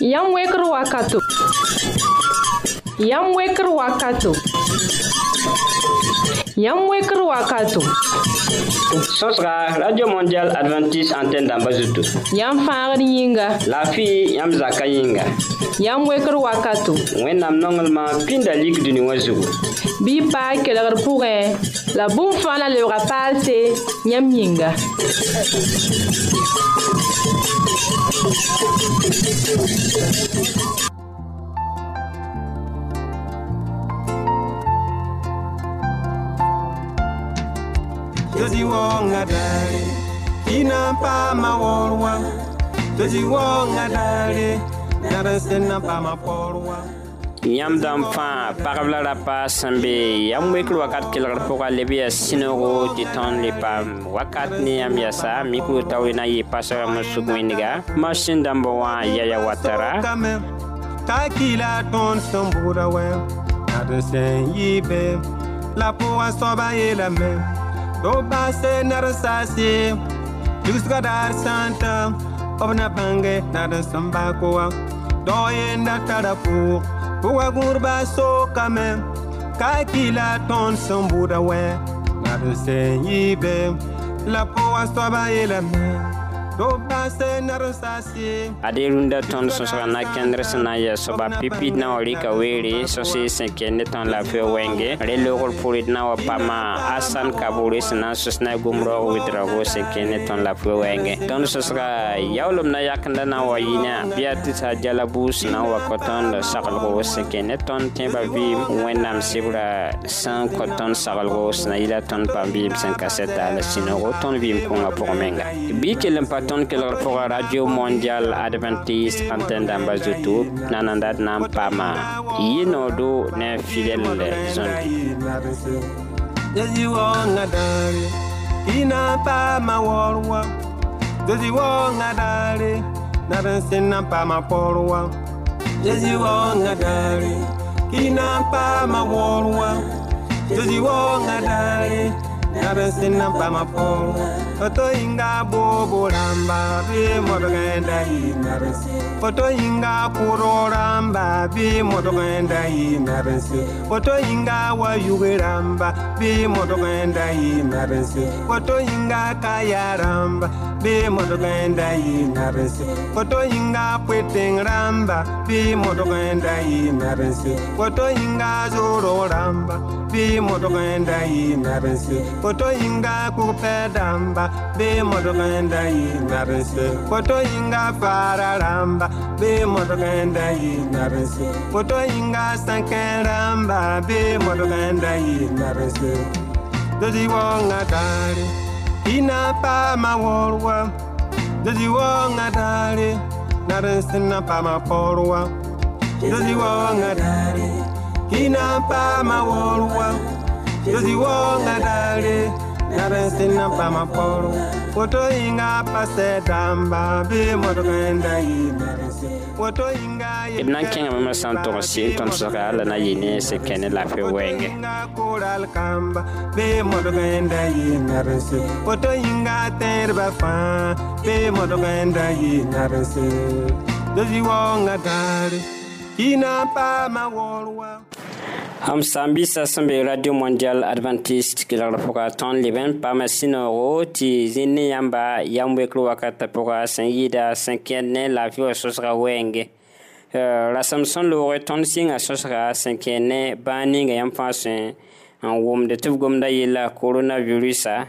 Yam weker wakato. Yam weker wakato. Yam weker wakato. Sosra, Radio Mondial Adventist Antenne d'Ambazuto. Yam fangr yinga. La fi yam zaka yinga. Yam weker wakato. Wennam nongelman pindalik duni wazugo. Bi pa kelegr pourin. La boum fan la levra palse. Yam yinga. Doji wonga dare Ina pa ma worwa Doji wonga dare Nara sena pa ma porwa yãmb dãmb fãa pagb la rapa sẽn be yam wekr wakat kelgd pʋga leb yaa sɩnego tɩ tõnd le paam wakat ne yãmb yasa mikro taoe na n yɩ pasg mosug wẽndga masin dãmbã wã yaya watara kakila tõnd sẽn buuda wɛm ad sẽn yɩ be la pʋgã soaba yeelame tʋg-bãase ned saase yusga daar sãn tɩ b na bãnge nad n sẽn baa koa dao yeenda tara pʋʋg wagurba soka me ka kila ton sambuda we na be yibe la po asoba aderunda tõnd sõsga na kẽndr sẽn na n yaa soaba pipid na wa rɩka weere sõsy sẽn kẽnd tõnd la feo wɛnge rẽ loogr pʋrd na wa pama asan kabore sẽn na n sõs na gom raoog wɩdraoogo sẽn kẽnd tõnd la feo wɛnge tõnd sõsga yaoolem na yakẽnda na wa yĩnã bɩa tɩ sajala na n wa kõ tõnd saglgo sẽn kẽnd tõnd tẽebã vɩɩm wẽnnaam sebrã sẽn kõ tõnd saglgo sẽn na yɩla tõnd pãm vɩɩm sẽn ka sɛ taala sũ-noogo tõnd vɩɩm kõngã pʋgẽ menga ton le radio mondial adventist antenne dãmbã zutu nanandad na n paama iya, ne a fidɛlle ma nabesina bamako foto yinga bobolamba bɩ modgẽenda yɩ nabense foto yĩnga kʋrg rãmba Be bɩ modgẽenda yɩ nabense foto yĩnga wa yuge rãmba Be bɩ modgẽenda yɩ nabense foto yĩnga kaya rãmba Be bɩ modgẽenda yɩ nabense foto yĩnga pʋɩtẽng rãmba Be bɩ modgẽenda yɩ nabense foto yĩnga zoorg rãmba be modogenda yi nabense koto inga kupe damba be modogenda yi nabense koto inga fararamba be modogenda yi nabense koto inga sankeramba be modogenda yi nabense dodi wonga dare ina pa ma worwa dodi wonga dare nabense na porwa hinampa mawolwa yoziwonga dale navensinampa mapolo wotoyinga pase damba bi motokenda yinarese wotoyinga d na n kẽngame me sã n tog n sɩɩn tõnd sg yaa la na yɩ ne sẽn kẽ ne lafe wɛɛngẽ woto yĩnga tẽedbã fãa bee modg ẽnda yɩ narẽse dozi waoongã daare Am sambi sa sambe Radio Mondial Adventist kilar poka ton leben pa masino ro ti zini yamba yamwe klo wakata poka san yida san kenne la fi sosra wenge. Euh, la samson lo re ton singa sosra san kenne ba ninga yam fasen an wum de tub gomda yila coronavirus a.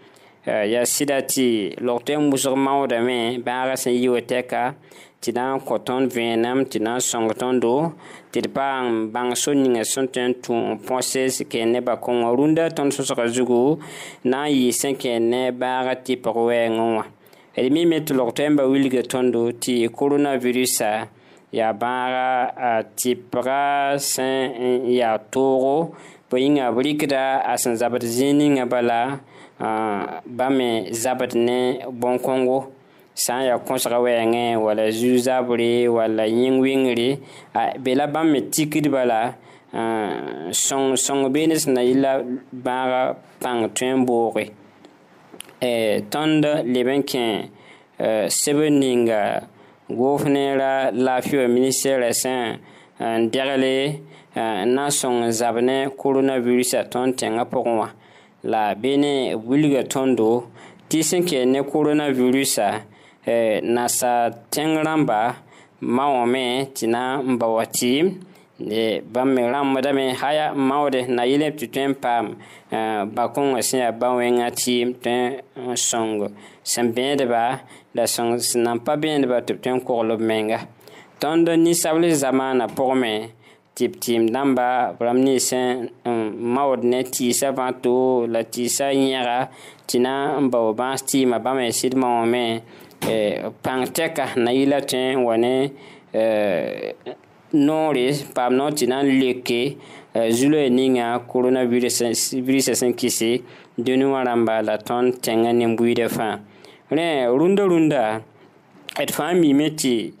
Eh, yaa sɩda tɩ log tõe n wʋsg maoodame bãaga sẽn yɩ wa tɛka tɩ na n kõ tõnd vẽenem tɩ na n sõng tõndo tɩ d paam bãng so ninga sẽn tõe n tũ põse sẽn kẽer ne bakõngã rũndã tõnd sõsga zugu na n yɩɩ sẽn kẽer ne bãaga tɩ pʋg wɛɛngẽ wã e d mi me tɩ log tõe n ba wilga tõndo tɩ koronavirusã yaa bãaga tɩ pʋga sẽn yaa toogo bõe yĩnga b rɩkda a sẽn zabd zĩig ninga bala Ah, bãmb zabd ne bõn-kõngo sã n yaa kõsga wɛɛngẽ wala zu-zabre wala yĩng-wɩngre ah, be la bãmb me tikd bala ah, sõng beene sẽn na yɩla bãaga pãng tõe n booge eh, tõnd leb n kẽ eh, seb ninga goof ne ra laafɩ wa ministɛrã sẽn eh, n degle n na n sõng n zab ne koronavirusã tõnd tẽngã pʋgẽ wã la bɩ ne wilga tõndo tɩ sẽn kee ne coronavirusa eh, nasa tẽng rãmba ma wõme tɩ na n ba wa tɩɩm bãmb me rãmbdame haya n maoode na yɩl tɩ tõe n paam bakõngã sẽn yaa bã wẽngã tɩɩm tõe n sõng sẽn bẽedba la sẽn na n pa bẽedba tɩ b tõe n koglb menga tõnd ninsabl zamaanã pʋgme tɩb tɩɩm dãmba b rãmb ne sẽn um, maood ne tiisã bãmb to la tiisã yẽga tɩ na n bao bãas tɩɩmã eh, bãmb y pãng tɛka na yɩla tõe n wa ne eh, noore paam noog tɩ na n leke eh, zulã ya ninga coronavirusã sẽn kɩse dũni wã rãmba la tõnd tẽngã nin-buiidã fãa rẽ rũndã rũndã d fãa tɩ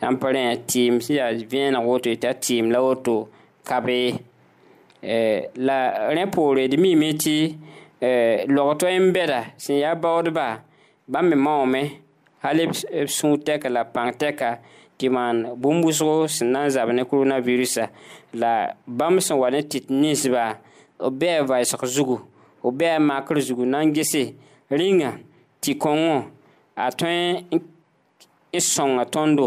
sãn pa rẽ tɩɩm sẽn yaa vẽeneg woto t'a tɩɩm la woto kabe eh, la rẽ poore d miime tɩ eh, log tõe n bɛda sẽn yaa baoodba bãmb me maoome hal b sũ tɛka la pãng tɛka tɩ maan bũmb-wʋsgo sẽn na n zab ne koronavirusa la bãmb sẽn wa ne tɩt ninsba b bɩ a vaɛsg zugu b bɩ a maakr zugu na n gese rĩnga tɩ kõngõ a tõe n sõnga tõndo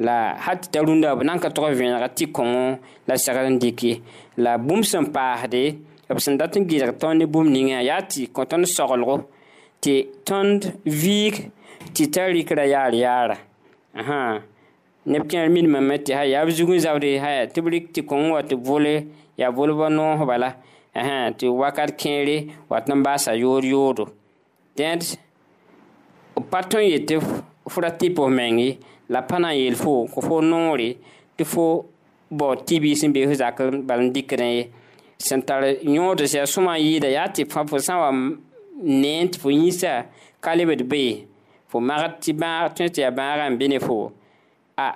La hat’ bon 3 a tiòun la cha indike. La boomm son par de la tan boom ni ya te konton so te tandvig te è lira.han Nep milmètregun a te te kon a te vole a vole bon non bala ahan te wakat kenle wat tanmba sa yo yodo.s o patron ye te fou te pò mengi. la pa na n yeel fo ko fo noore tɩ fo bao tibi sẽn beef zak bal n dɩkd n ye sẽn tar yõod sɩa sõma n yɩɩda yaa tɩ fã fo sã n wa neen tɩ fo yĩnsa ka lebd be fo magd tɩ bãag tõe tɩ yaa bãagã n be ne fo a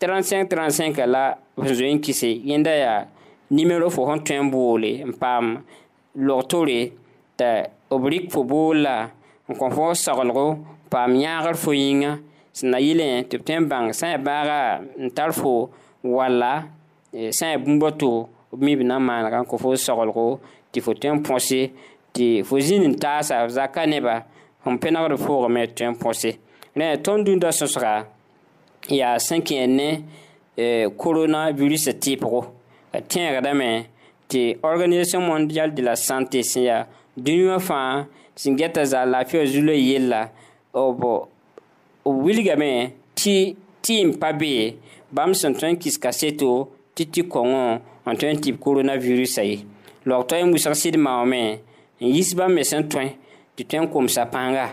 35 35 la f zoe n kɩse yẽnda yaa nimero fo sẽn tõe n boole n paam log tore t'a b rɩk fo bool la n kõ fo soglgo paam yãagr fo yĩnga sẽn na yɩlẽ tɩ b tõe n bãng sã n yaa baaga n tar fo walla e, sã n yaa bũmb to b mi b na n maanega n kõ fo soglgo tɩ fo tõe n põse tɩ fo zĩnd n taasa b zaka neba sẽn pẽnegd foogame tɩ tõe n põse rẽ tõnd dũndã sõsga yaa sẽn kẽer ne koronavirus e, tɩɩpgo a tẽegdame tɩ organisation mondial de la santé sẽn yaa dũniwã fãa sẽn geta zaa laafɩya zu la yella b b wilgame tɩ tɩɩm pa be bãmb sẽn tõe n kis ka seto tɩ tɩ-kõngõ n tõe n tɩb koronavirusã ye log tõe n wʋsg sɩd maoome n yis bãmb me sẽn tõe tɩ tõe n komsa pãnga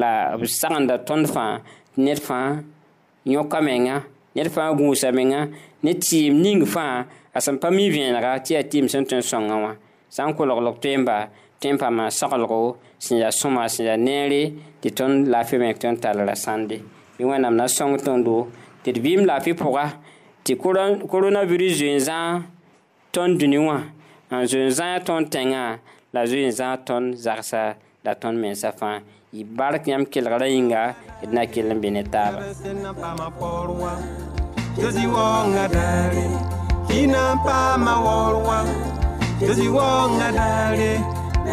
la b sagenda tõnd fãa tɩ ned fãa yõka menga ned fãa gũusa menga ne tɩɩm ning fãa a sẽn pa mi vẽenega tɩ yaa tɩɩm sẽn tõe n sõnga wã sã n kolg-lg toeemba tɩ n pa maan soglgo sẽn yaa sõma sẽn yaa neere tɩ tõnd laafɩ me tõnd tarra sãnde bɩ wẽnnaam na sõng tõndo tɩ d vɩɩm laafɩ pʋga tɩ koronavirus zoeen tõnd dũni wã n zoeen tõnd tẽngã la zoeen-zã tõnd zagsa la tõnd mensã fãa y bark yãmb kelgrã yĩnga Kina pa ma worwa,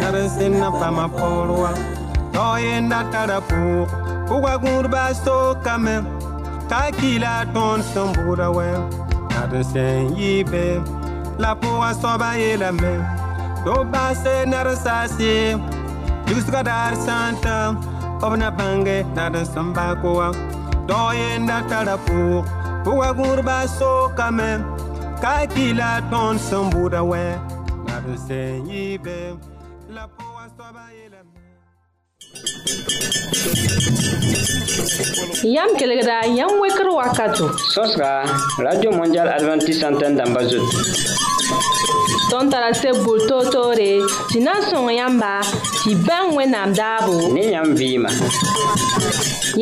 Karisina fama porwa Toyenda karapu Uwa gurba kame Kakila ton sombura we Karisen yibe lapu puwa soba yelame Doba se narasasi Yuska dar santa Obna bange narasamba kuwa Toyenda karapu Uwa gurba kame Kakila ton sombura we Karisen yibe la peau à soi bailler yam kelegra yam wekr wakato sõsga radio mondial adventist antenne dãmbã zut tõnd tara seb bur toor-toore tɩ na n sõng yãmba tɩ bãng wẽnnaam daabo ne yãmb vɩɩma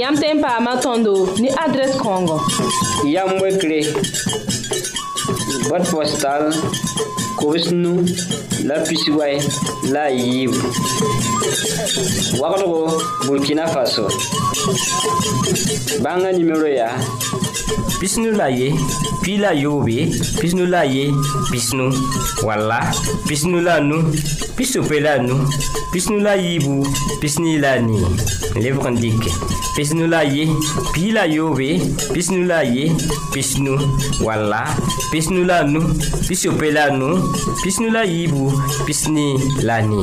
yãmb tẽn paama tõndo ne adrɛs kãongo yam wekre boîte postale kobsnu la pisiway la a yiibu wagdgo burkina faso bãnga nimero yaa pisnu la ye pii la yoobe pisnu la ye pisnu wala pisnu la nu pisope la nu pisnu la yiibu pisni la nii lebg n dɩke pisnu la ye pii la yoobe pisnu la ye pisnu wala pisnu nu la nu pis yope la nu pis nu la yibu pis ni la ni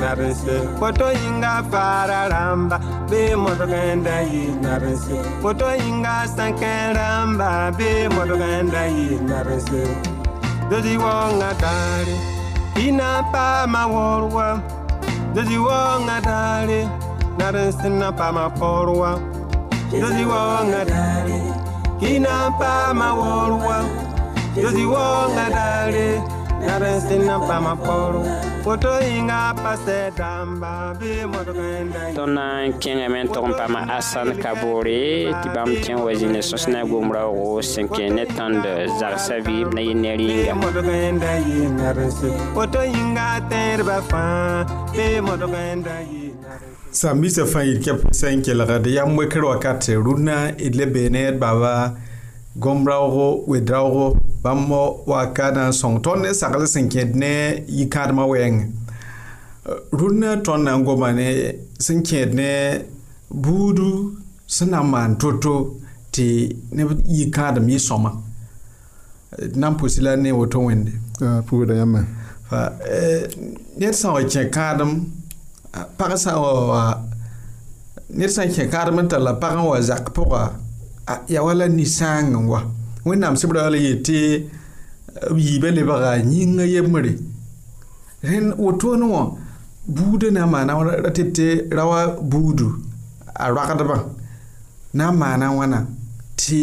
narinse poto inga fara ramba be modoganda yi narinse poto inga sanken ramba be modoganda yi narinse dodi wonga dare ina pa ma worwa dodi wonga dare narinse na pa ma porwa dodi wonga dare ina pa ma worwa dodi wonga dare tõnd na n kẽngame me tog n paama asan kaboore tɩ bãmb kẽ wa zĩnde sõs na gom raoogo sẽn kẽ ne tõnd zagsã vɩɩb na yɩ ne rɩɩngame sãn-biisã fãa yɩɩd kɛp sẽn kelgd yam wekr wakat rũnnã d le bee need baba gom raoogo wed raoogo bãmb wa kãd n sõng tõnd ne saglsẽ kẽd ne yikãadmã wɛɛngẽ rũn ne tõnd na n goma ne sẽn kẽed ne buudu sẽn na n maan to-to tɩ neb yikãadem yɩ sõma d na n pʋs la ne woto wẽnde pʋʋra yãmã fa eh, ned sã n kẽ kãadem pagsã wa wa ned sã n kẽ kãadem n tarla pagã wa zak pʋga yaa wala nisãang n wa wẽnnaam sebra wall ye tɩ b yiibã lebga yĩnga yembbre rẽnd wotoon wã buudã na n maana ra tɩ tɩ ra wa buudu a roagdbã na n maana wãna tɩ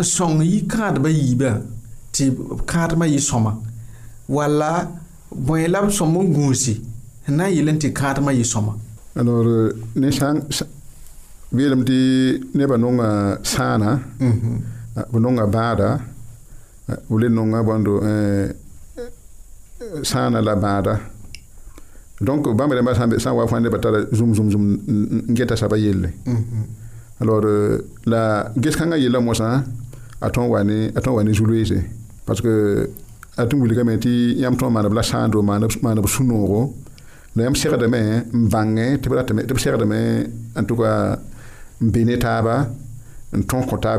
n sõng yi-kãadbã yiibã tɩ kãadmã yɩ sõma walla bõe la b sõm n gũusi n na n yɩl n tɩ kãadmã yɩ sõma alors euh, ne sãn beelame tɩ nebã nonga sãana mhm. Ah, nonga ah, nonga bando eh, eh, sana la bada. donc bamba demba wa fande Zum zoom saba mm-hmm. alors eh, la ges mosa aton wane aton wane juluise parce que atum wuli yam la sunoro la yam te en tout cas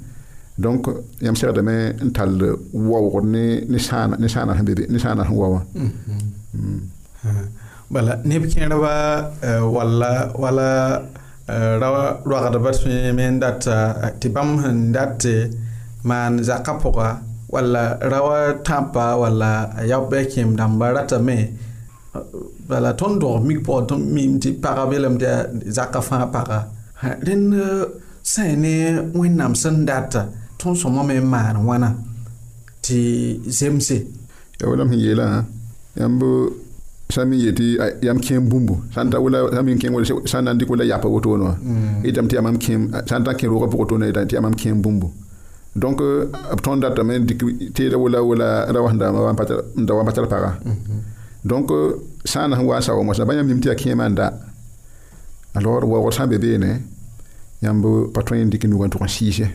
donc yãmb segdame n tall waoogd ne ne sãana sẽn bebe ne sãana sẽn wawa mm-hmm. mm. uh-huh. bala neb kẽerbã walla wala ra roagdbã tõe me n data tɩ bãmb sẽn dat maan zakã pʋga walla ra wa tãpa walla a yaob bɩ a kẽem dãmba ratame bala tõnd dog mik pʋgã tõnd mim tɩ paga yelame tɩ uh, zakã fãa paga rẽnd uh, sã ne wẽnnaam sẽn data tõn-sõmã me n maan wãna tɩ zemse ya wala sẽn yeelã yãmb sã mi yetɩ yam kẽem bũmbu sãn ta wala sã mi kẽng sãn na n yapa wotoone wã yetame mm. tɩ yamam kẽem sãn tar kẽ roogã pʋg wotoone yetame tɩ yamam kẽem donc b tõnd datame n dɩk teera wala wala ra mm-hmm. wa n da wa pa tar paga donc sã na sẽn waa sawa mosã bã yãmb nim tɩ yaa kẽemã n alors waoogd sã n be beene yãmb pa tõe n dɩk nugã tʋg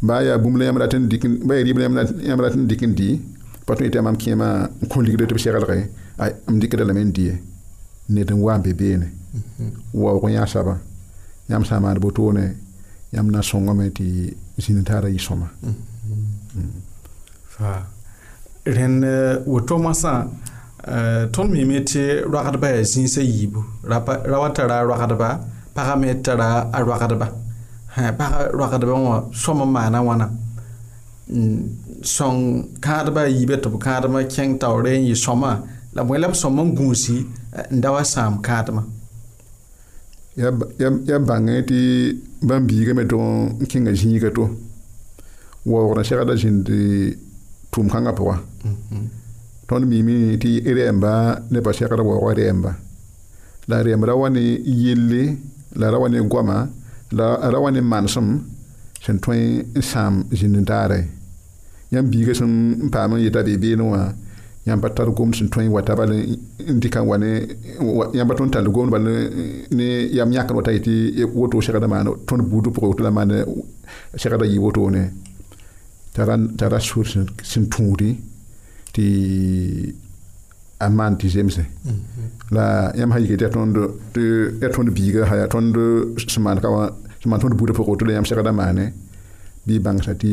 ba ya bũmb la yãmb ratɩ n dɩk ba ya rɩɩb la yãmb ratɩ n dɩk n di pa tõe tɩ mam kẽemã n kõ ligda tɩ b seglge m dɩkda lame n die ned n wa n be beene n waoog yã soaba yãmb sã n maan botone yãmb na sõngame tɩ zĩnd taara yɩ sõma rẽnd wotoomã sã tõnd mime tɩ roagdbã yaa zĩisã yiibu ra wa tara a roagdba pagame tara a roagdba pagã roagdbã wã sõam n maana wãna sõng kãadbã a yibã tɩ b kãadmã kẽng taoore n yɩ sõma la bõe la b sõam n gũusi n da wa sãam kãadmã ya bãngẽ tɩ bãm-biigã me tɩ n kẽngã zĩiga to waoogdã segda zĩndɩ tʋʋm-kãngã pʋga tõnd miime tɩ rɛɛmba ne pa segd waooga rɛɛmba la rɛɛmb ra wa ne yelle la ra wa ne goama la ra ne manesem sẽn tõe n sãam zĩndi-daare yãmb biigã sẽn n paam n yeta beebeene wã yãmba tar gomd sẽn tõe n bal n dɩka n wa ne yãmba bal ne yam yakar wata yetɩ woto segda maan tõnd buudã pʋgẽ woto la maan segda yɩ wotone tara sor sẽn tunuri tɩ a maan tɩ zemse mm-hmm. la yãmb sã yikd yaa tõnd tɩ yaa tõnd biiga ya tõnd sẽn maan ka sẽn maan tõnd buudã pʋgẽ woto la yãmb segda maane bɩ y bãngsa tɩ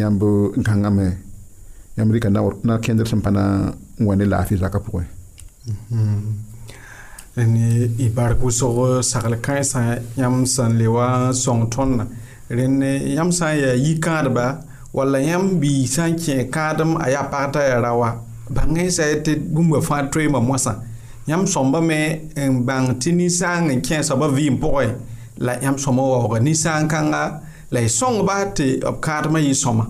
yãmb n kãngame yãmb rɩka na kẽndr sẽn pa na n wa ne laafɩ zakã pʋgẽ ne y bark wʋsg sagl-kãensã yãmb sẽn le wa sõng tõndã rẽnd yãmb sã n yaa yi-kãadba wall yãmb bɩ sã n kẽ kãadem a yaa pag t'a yaa ra wa bãng sã tɩ bũmba fãa toeemã moasã yãmb sõmbame n bãng tɩ ninsãang n kẽ soabã vɩɩm pʋgẽ la yãmb sõma waooga ninsãang kãnga la y e sõngba tɩ b eh, kãadmã yɩ sõma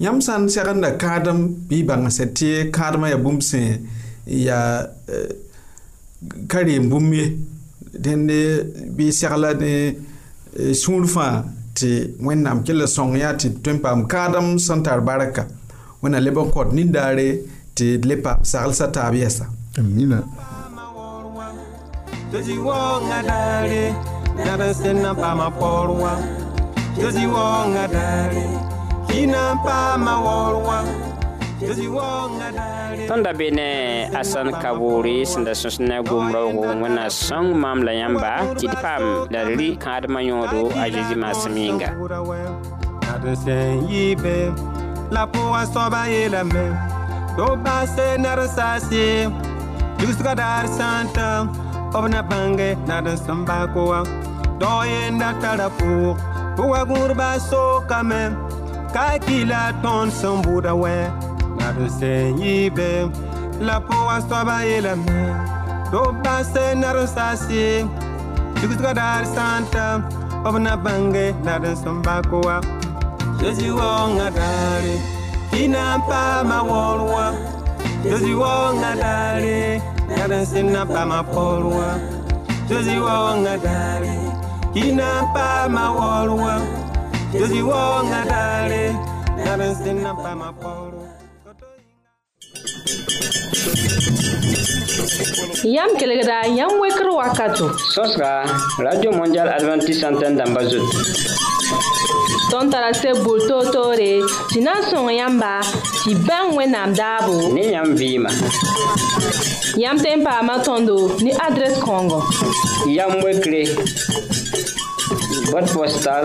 yãmb sã n segenda kãadem bɩ y bãngsẽ tɩ kãadmã yaa bũmb sẽn yaa eh, ka reem bũmb ye dẽnd bɩ y segla ne eh, sũur fãa tɩ wẽnnaam kell sõng yaa tɩ tõe n paam kãadem sẽn tar barka wẽnna leb n kõt nindaare tɩ d le paam saglsã taab yɛsa amina Jozi wonga dare, nara sena pa ma be ne Asan Kaboore sẽn da sõs ne gom raoogo wẽnna sõng maam la yãmba tɩ d paam la rɩ kãadmã yõodo a zeezi maasem yĩnga la pʋgã soaba yeelame Go basse narasasi. Yusuka dar santa. Obna bange nadan sambakoa. Doyen datarapu. Puwa gurba so kame. Kakila ton sambuda we. Nadan senyibe. La puwa soba ilame. Do basse narasasi. Yusuka dar santa. Obna bange nadan sambakoa. Jezi wonga Kina pa ma wol wak, yozi wak wak nga dale, karensi nga pa ma pol wak. Kina pa ma wol wak, yozi wak wak nga dale, karensi nga pa ma pol wak. tõnd tara seb bur toor-toore tɩ na n sõng yãmba tɩ bãng wẽnnaam daabo ne yãmb vɩɩma yãmb tẽn paama tõndo ne adrɛs kãongo yam wekre bot postal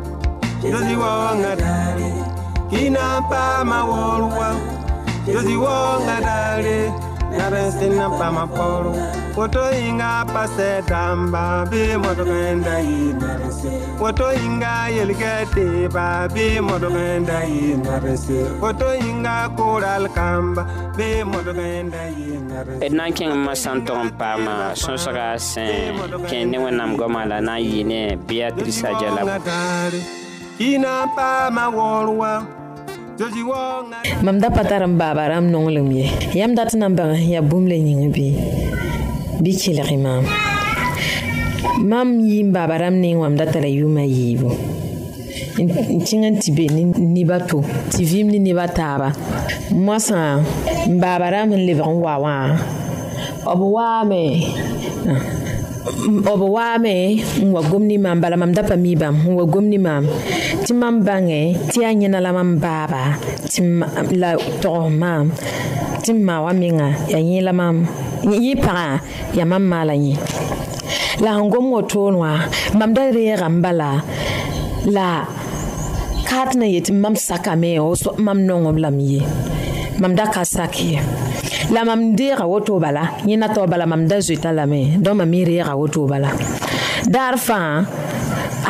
yozi wonga dale inapa mawolwa yozi wonga dale nabensina pamapolo wotoyinga pasetamba bi modogenda yinabense wotoyinga yeliketiba bi modogenda yinabense wotoyinga kuralkamba bi modogenda yinabense d na n kẽng ma sãn tog n paama sõsga sẽn kẽ ne wẽnnaam goamã la na n yɩ ne beatrice a jalabu Ma mda patara mba baram nou lomye. Ya mda tona mba yaboum le nyingi bi. Bi kileri mam. Mam yi mba baram nyingi wamda talayou ma yi yivou. In chingan tibbe ni niba tou. Tivim li niba taba. Mwa san mba baram li vron wawan. Ob wame. Ah. b waame n wa gomni mam bala mam da pa mi bam n wa gomni mam tɩ mam bãngẽ tɩ yaa yẽna la mam baaba tɩ la togs maam tɩ m maa wa menga ya yẽ la mam yẽ pagã ya mam maa yẽ la n gom toon wã mam da reega n bala la kaat na yetɩ mam sakame mam nongem lam ye mam da ka sak ye la mam deega woto bala yẽ na tao bala mam da zoeta lame dõn mam mi reega woto bala daar fãa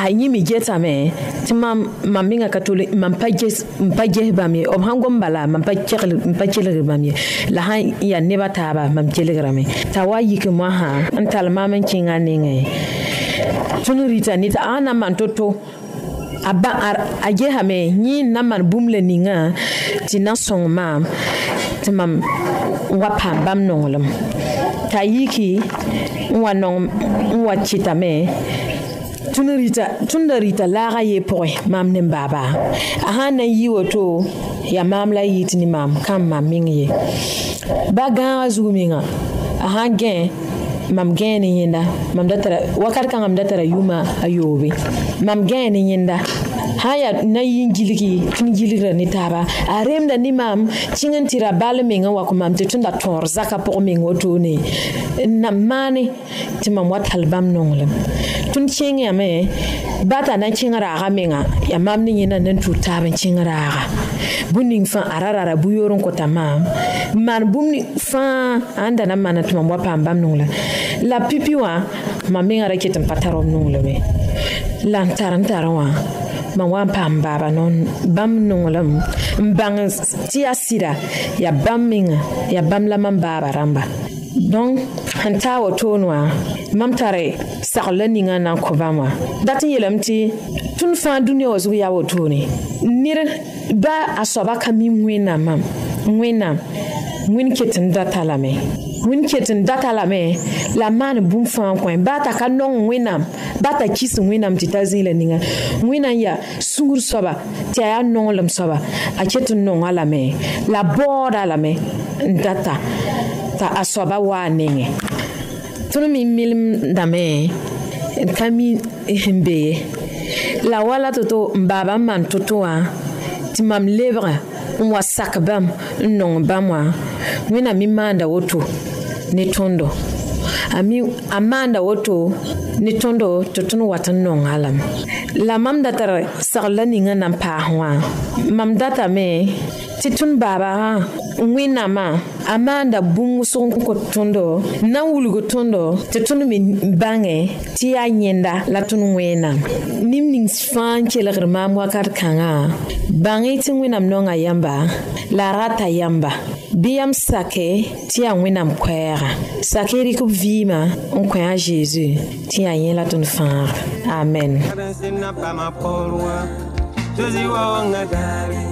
a yẽ mi getame tɩ mam mam menga ka tol mam pa ges bãmb ye b sãn gom bala mam pa kelgd bãmb ye la sãn ya nebã taaba mam kelgrame t'a wa yik moasã n tall maam n kẽngã nengẽ tõnd rɩta ne tɩ ã na n man to-to a ba a gesame yẽ n na man bũmb la ningã tɩ na sõng maam tɩ mam wa paam bãmb nonglem t'a yiki n wa nong wa kɩtame tũnd rita tũnda pʋgẽ mam ne baaba a sã na yi woto ya maam la yi tɩ ne maam kam mam mingi ye ba gãagã zug menga a sã mam gẽe ne yẽnda mam da tara wakat kãngã m da tara yʋʋma a yoobe mam gẽe ne yẽnda sã n yaa na yɩ n gilgi tɩ gilgra ne taaba a remda ne maam tɩng n tɩra bal meng wa kõ mam tɩ tõnda tõor zakã pʋgẽ meng wotone n na maane tɩ mam wa tall bãmb nonglem tõnd kẽng bata na kẽng raaga menga yaa mam ne yẽna nan tʋʋr taab n kẽng raaga bũmb ning bu-yoor n kota maam n maan bũmb na maana tɩ mam wa paam bãmb la pipi wã mam mengã ra ket n pa tar b nonglame mam wa n paam baaba noon bãmb nonglem n bãng tɩ yaa sɩda yaa bãmb menga yaa bãmb la mam baaba rãmba donc n taa wotoon wã mam tare sagl la ninga n na n kõ bãmb wã dat n yeelame tɩ tũnd fãa dũniyã wã zug yaa wotoone ned ba a soaba ka mi wẽnnaam mam wẽnnaam wẽnd ket n da t'a lamɛ wẽnd ket n da t'a lamɛ la maan bũmb fãa kõ baa t'a ka nong wẽnnaam baa t'a kis wẽnnaam tɩ t'a zĩig la ninga wẽna n yaa sũur soaba tɩ a yaa nonglem soaba a ket n nong a lamɛ la baooda a lamɛ n data t'a a soaba waa nengẽ tõnd mi milm dame n ka mi n be ye la wala to-to n baaba n maan to-to wã tɩ mam lebga n wa sak bãmb n nong bãmb wã wẽnnaam mi maanda woto ne tõndo a maanda woto ne tõndo tɩ tõnd wat n nong a lame la mam da tar segl la ningã na n paas wã mam datame tɩ tũnd baabã wẽnnaamã a maanda bũmb wʋsg n kõt tõndo n na n wulg tõndo tɩ tõnd me bãngẽ tɩ yaa yẽnda la tõnd wẽnnaam nim ning fãa n kelgr maam wakat kãngã bãng-y tɩ wẽnnaam nonga yãmba la a rat a yãmba bɩ yãmb sake tɩ yaa wẽnnaam koɛɛgã sake rɩk b vɩɩmã n kõ a zeezi tɩ yaa yẽ la tõnd fãagr amen Tu ziwa wanga gari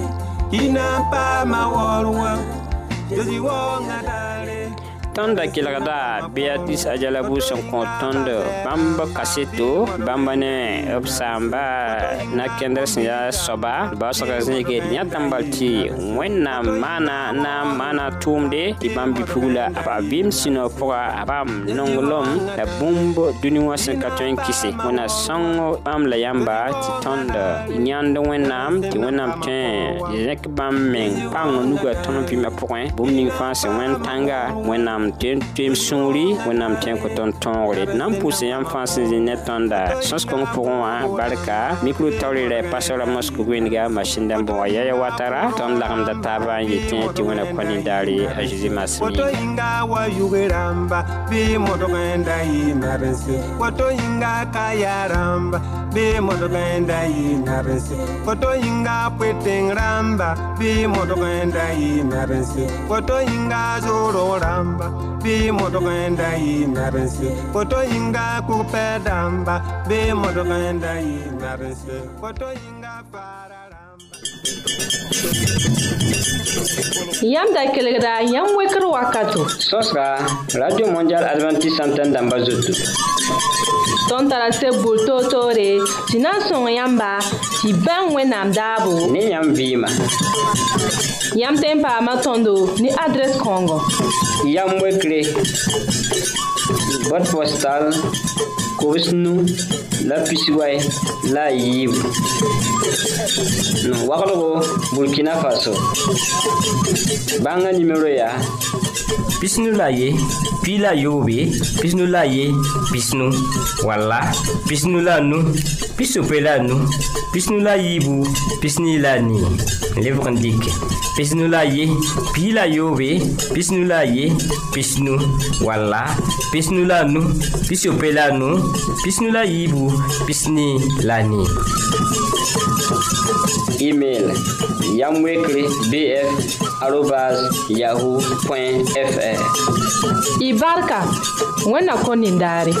ina pa ma he want that? da kelgda beatris ajalabu sẽn kõ tõnd bãmb kaseto bãmba ne b saamba nakẽndr sẽn yaa soaba d baoosga sẽn yik d yã dãmba tɩ wẽnnaam maana na n maana tʋʋmde tɩ bãmb bipug la a pa vɩɩm sũ-noog pʋga a paam nonglem la bũmb dũni wã sẽn ka tõe n kɩse wẽna sõng bãmb la yãmba tɩ tõnd yãnd wẽnnaam tɩ wẽnnaam tõe zẽk bãmb meng pãng nugã tõnd vɩɩmã pʋgẽ bũmb ning fãa sẽn wẽn tãnga wẽnnaam mam Tim tem sũuri wẽnnaam tẽn kõ tõnd tõogre d na n pʋʋs yãmb fãa sẽn zĩ ne tõnda sõs-kõng watara tõnd lagemda taabã n yetẽ tɩ wẽna kõ a bi modogenda yi narense foto yinga ramba bi modogenda yi narense foto yinga zoro ramba bi modogenda yi narense foto yinga kupe damba bi modogenda yi Yam da kelegra, yam wekr wakato. Sos ka, Radio Mondial Adventist Santen damba zotou. Ton tarase boul to to re, si nan son yamba, si ben we nam dabo. Ne yam vima. Yam tempa matondo, ni adres kongo. Yam wekre, bot postal, kobs nu la pisiway la a yiibu waglgo burkina faso bãngã nimero yaa pisnu la ye pi la yoobe pisnu la ye pisnu walla pisnu la nu pisope la nu pisnu la yiibu pisni la nii lebg n dɩke pisnu la ye pi la yoobe pisnu la ye pisnu walla pisnu la nu pisope la nu pisnu la yiibu pisni la ni email yamwekre bf arobas yahoo fr y barka wẽnna kõ nindaare